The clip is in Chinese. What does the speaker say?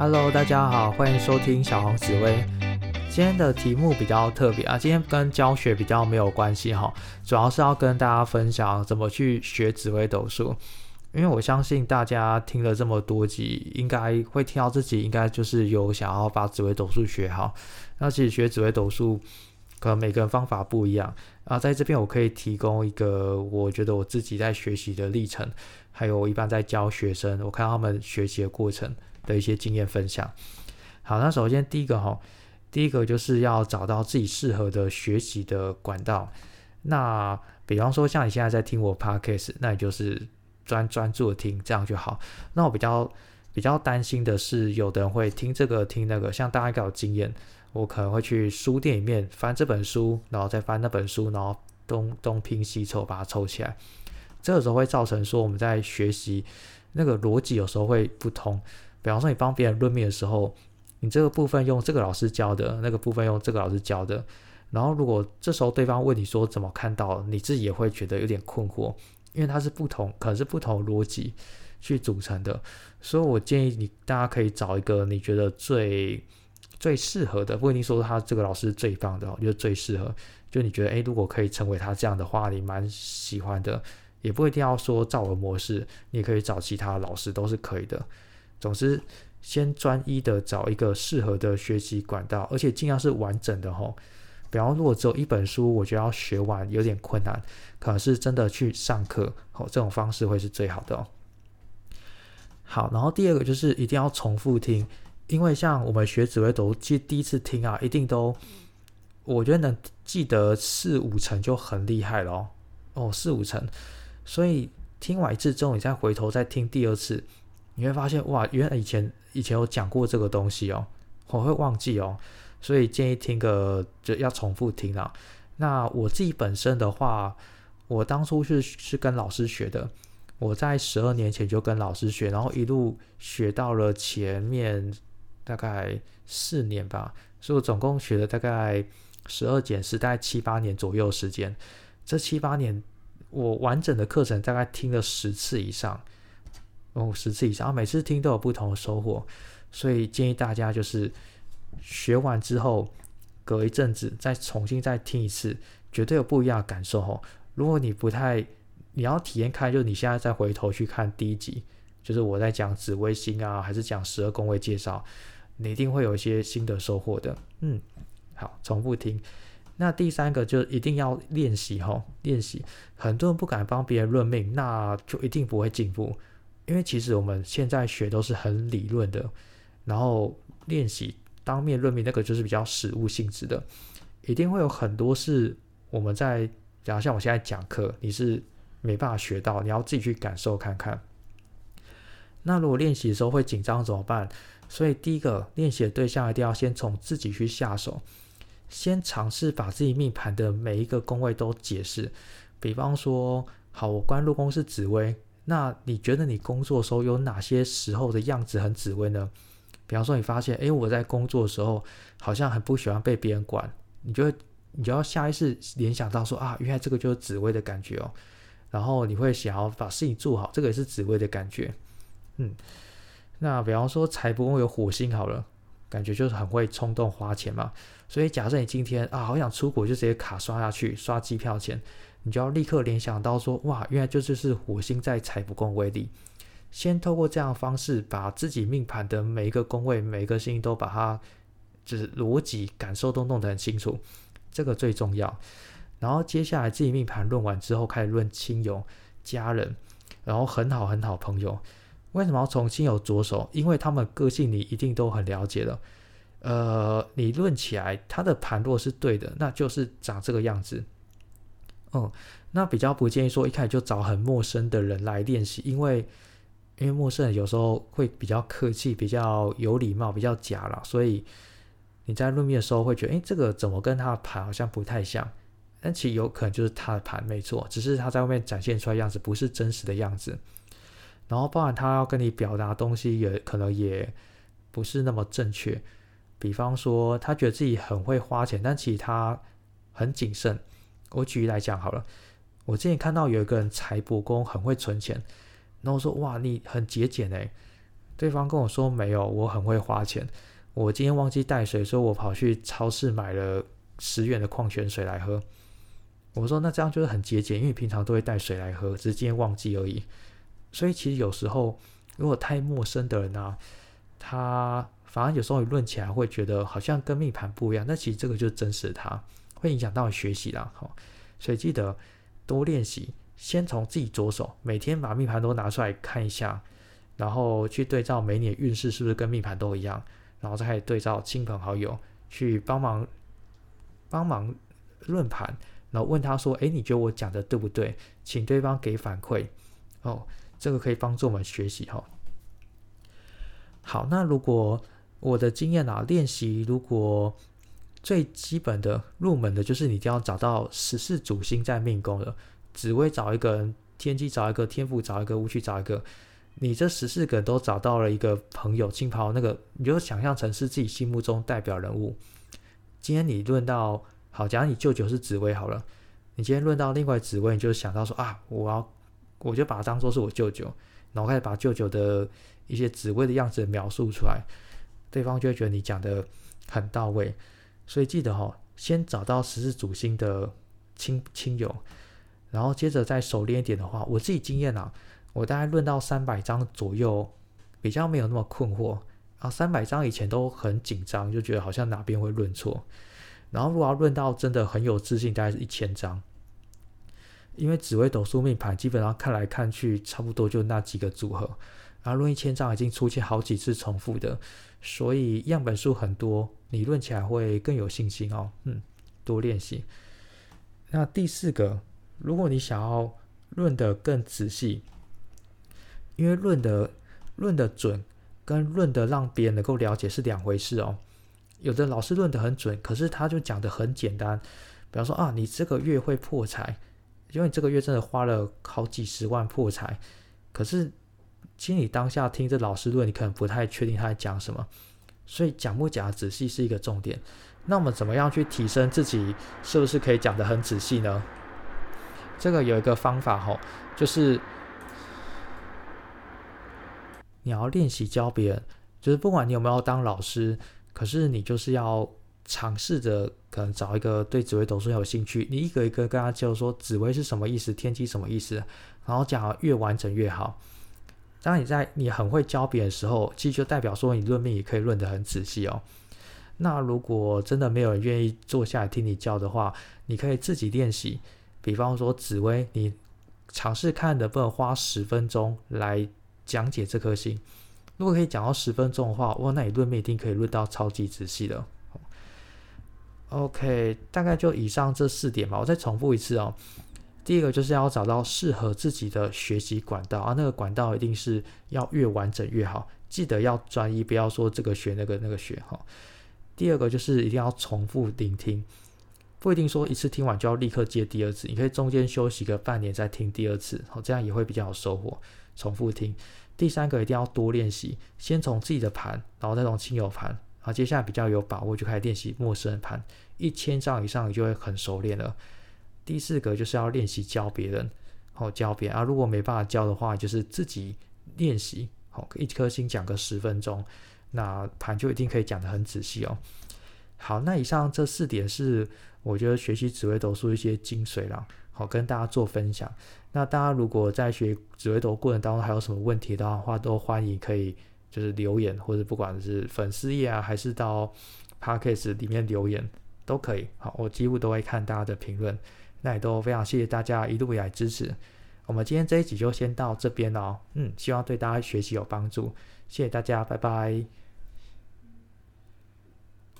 Hello，大家好，欢迎收听小黄紫薇。今天的题目比较特别啊，今天跟教学比较没有关系哈，主要是要跟大家分享怎么去学紫薇斗数。因为我相信大家听了这么多集，应该会听到自己应该就是有想要把紫薇斗数学好。那其实学紫薇斗数，可能每个人方法不一样啊。在这边我可以提供一个我觉得我自己在学习的历程，还有我一般在教学生，我看他们学习的过程。的一些经验分享。好，那首先第一个哈，第一个就是要找到自己适合的学习的管道。那比方说像你现在在听我 podcast，那你就是专专注的听，这样就好。那我比较比较担心的是，有的人会听这个听那个，像大家应该有经验，我可能会去书店里面翻这本书，然后再翻那本书，然后东东拼西凑把它凑起来。这个时候会造成说我们在学习那个逻辑有时候会不通。比方说，你帮别人论命的时候，你这个部分用这个老师教的，那个部分用这个老师教的，然后如果这时候对方问你说怎么看到，你自己也会觉得有点困惑，因为它是不同，可能是不同逻辑去组成的。所以我建议你，大家可以找一个你觉得最最适合的，不一定说他这个老师最棒的，就最适合，就你觉得诶，如果可以成为他这样的话，你蛮喜欢的，也不一定要说照我模式，你可以找其他老师都是可以的。总之，先专一的找一个适合的学习管道，而且尽量是完整的吼。比方如果只有一本书，我觉得要学完有点困难，可能是真的去上课吼，这种方式会是最好的哦。好，然后第二个就是一定要重复听，因为像我们学紫微斗，其实第一次听啊，一定都我觉得能记得四五成就很厉害了哦。哦，四五成，所以听完一次之后，你再回头再听第二次。你会发现哇，原来以前以前有讲过这个东西哦，我会忘记哦，所以建议听个就要重复听啦。那我自己本身的话，我当初是是跟老师学的，我在十二年前就跟老师学，然后一路学到了前面大概四年吧，所以我总共学了大概十二减十，大概七八年左右时间。这七八年我完整的课程大概听了十次以上。哦，十次以上，每次听都有不同的收获，所以建议大家就是学完之后，隔一阵子再重新再听一次，绝对有不一样的感受哦。如果你不太，你要体验看，就是你现在再回头去看第一集，就是我在讲紫微星啊，还是讲十二宫位介绍，你一定会有一些新的收获的。嗯，好，重复听。那第三个就一定要练习吼，练习。很多人不敢帮别人论命，那就一定不会进步。因为其实我们现在学都是很理论的，然后练习当面论命那个就是比较实物性质的，一定会有很多是我们在，假如像我现在讲课，你是没办法学到，你要自己去感受看看。那如果练习的时候会紧张怎么办？所以第一个练习的对象一定要先从自己去下手，先尝试把自己命盘的每一个宫位都解释。比方说，好，我官禄宫是紫薇。那你觉得你工作的时候有哪些时候的样子很紫薇呢？比方说你发现，诶，我在工作的时候好像很不喜欢被别人管，你就会你就要下意识联想到说啊，原来这个就是紫薇的感觉哦。然后你会想要把事情做好，这个也是紫薇的感觉。嗯，那比方说财帛宫有火星好了，感觉就是很会冲动花钱嘛。所以假设你今天啊好想出国，就直接卡刷下去刷机票钱。你就要立刻联想到说，哇，原来这就是火星在财帛宫位里。先透过这样的方式，把自己命盘的每一个宫位、每一个星都把它，就是逻辑感受都弄得很清楚，这个最重要。然后接下来自己命盘论完之后，开始论亲友、家人，然后很好很好朋友。为什么要从亲友着手？因为他们个性你一定都很了解了。呃，你论起来，他的盘若是对的，那就是长这个样子。嗯，那比较不建议说一开始就找很陌生的人来练习，因为因为陌生人有时候会比较客气、比较有礼貌、比较假了，所以你在论面的时候会觉得，哎，这个怎么跟他的盘好像不太像？但其实有可能就是他的盘没错，只是他在外面展现出来样子不是真实的样子。然后包含他要跟你表达东西，也可能也不是那么正确。比方说，他觉得自己很会花钱，但其实他很谨慎。我举例来讲好了，我之前看到有一个人财帛宫很会存钱，然后说哇你很节俭哎，对方跟我说没有，我很会花钱。我今天忘记带水，所以我跑去超市买了十元的矿泉水来喝。我说那这样就是很节俭，因为平常都会带水来喝，只是今天忘记而已。所以其实有时候如果太陌生的人啊，他反而有时候论起来会觉得好像跟命盘不一样。那其实这个就是真实的他，会影响到学习啦。好，所以记得多练习，先从自己着手，每天把命盘都拿出来看一下。然后去对照每年运势是不是跟命盘都一样，然后再对照亲朋好友去帮忙帮忙论盘，然后问他说：“哎，你觉得我讲的对不对？”请对方给反馈哦，这个可以帮助我们学习哈。好，那如果我的经验啊，练习如果最基本的入门的就是你一定要找到十四主星在命宫的，紫薇找一个人，天机找一个，天赋找一个，武曲找一个。你这十四个都找到了一个朋友亲朋，那个你就想象成是自己心目中代表人物。今天你论到好，假如你舅舅是紫薇好了，你今天论到另外紫薇，你就想到说啊，我要我就把它当做是我舅舅，然后开始把舅舅的一些紫薇的样子描述出来，对方就会觉得你讲的很到位。所以记得哈，先找到十字主星的亲亲友，然后接着再熟练一点的话，我自己经验啊。我大概论到三百张左右，比较没有那么困惑啊。三百张以前都很紧张，就觉得好像哪边会论错。然后如果要论到真的很有自信，大概是一千张。因为紫微斗数命盘基本上看来看去差不多就那几个组合，然后论一千张已经出现好几次重复的，所以样本数很多，你论起来会更有信心哦。嗯，多练习。那第四个，如果你想要论得更仔细。因为论的论的准，跟论的让别人能够了解是两回事哦。有的老师论的很准，可是他就讲的很简单。比方说啊，你这个月会破财，因为你这个月真的花了好几十万破财。可是，其实你当下听这老师论，你可能不太确定他在讲什么。所以讲不讲仔细是一个重点。那我们怎么样去提升自己，是不是可以讲的很仔细呢？这个有一个方法哈，就是。你要练习教别人，就是不管你有没有当老师，可是你就是要尝试着可能找一个对紫微斗数有兴趣，你一个一个跟他教说紫微是什么意思，天机什么意思，然后讲越完整越好。当你在你很会教别人的时候，其实就代表说你论命也可以论得很仔细哦。那如果真的没有人愿意坐下来听你教的话，你可以自己练习。比方说紫薇，你尝试看能不能花十分钟来。讲解这颗星，如果可以讲到十分钟的话，哇，那你论命一定可以论到超级仔细的。OK，大概就以上这四点吧，我再重复一次哦。第一个就是要找到适合自己的学习管道啊，那个管道一定是要越完整越好，记得要专一，不要说这个学那个那个学哈。第二个就是一定要重复聆听，不一定说一次听完就要立刻接第二次，你可以中间休息个半年再听第二次，好，这样也会比较有收获。重复听，第三个一定要多练习，先从自己的盘，然后再从亲友盘，然后接下来比较有把握就开始练习陌生人盘，一千张以上你就会很熟练了。第四个就是要练习教别人，好教别人啊，如果没办法教的话，就是自己练习，好一颗心讲个十分钟，那盘就一定可以讲得很仔细哦。好，那以上这四点是我觉得学习紫微斗数一些精髓了。好，跟大家做分享。那大家如果在学紫微斗过程当中还有什么问题的话，都欢迎可以就是留言，或者不管是粉丝页啊，还是到 p a c k a g e 里面留言都可以。好，我几乎都会看大家的评论。那也都非常谢谢大家一路以来支持。我们今天这一集就先到这边了。嗯，希望对大家学习有帮助。谢谢大家，拜拜。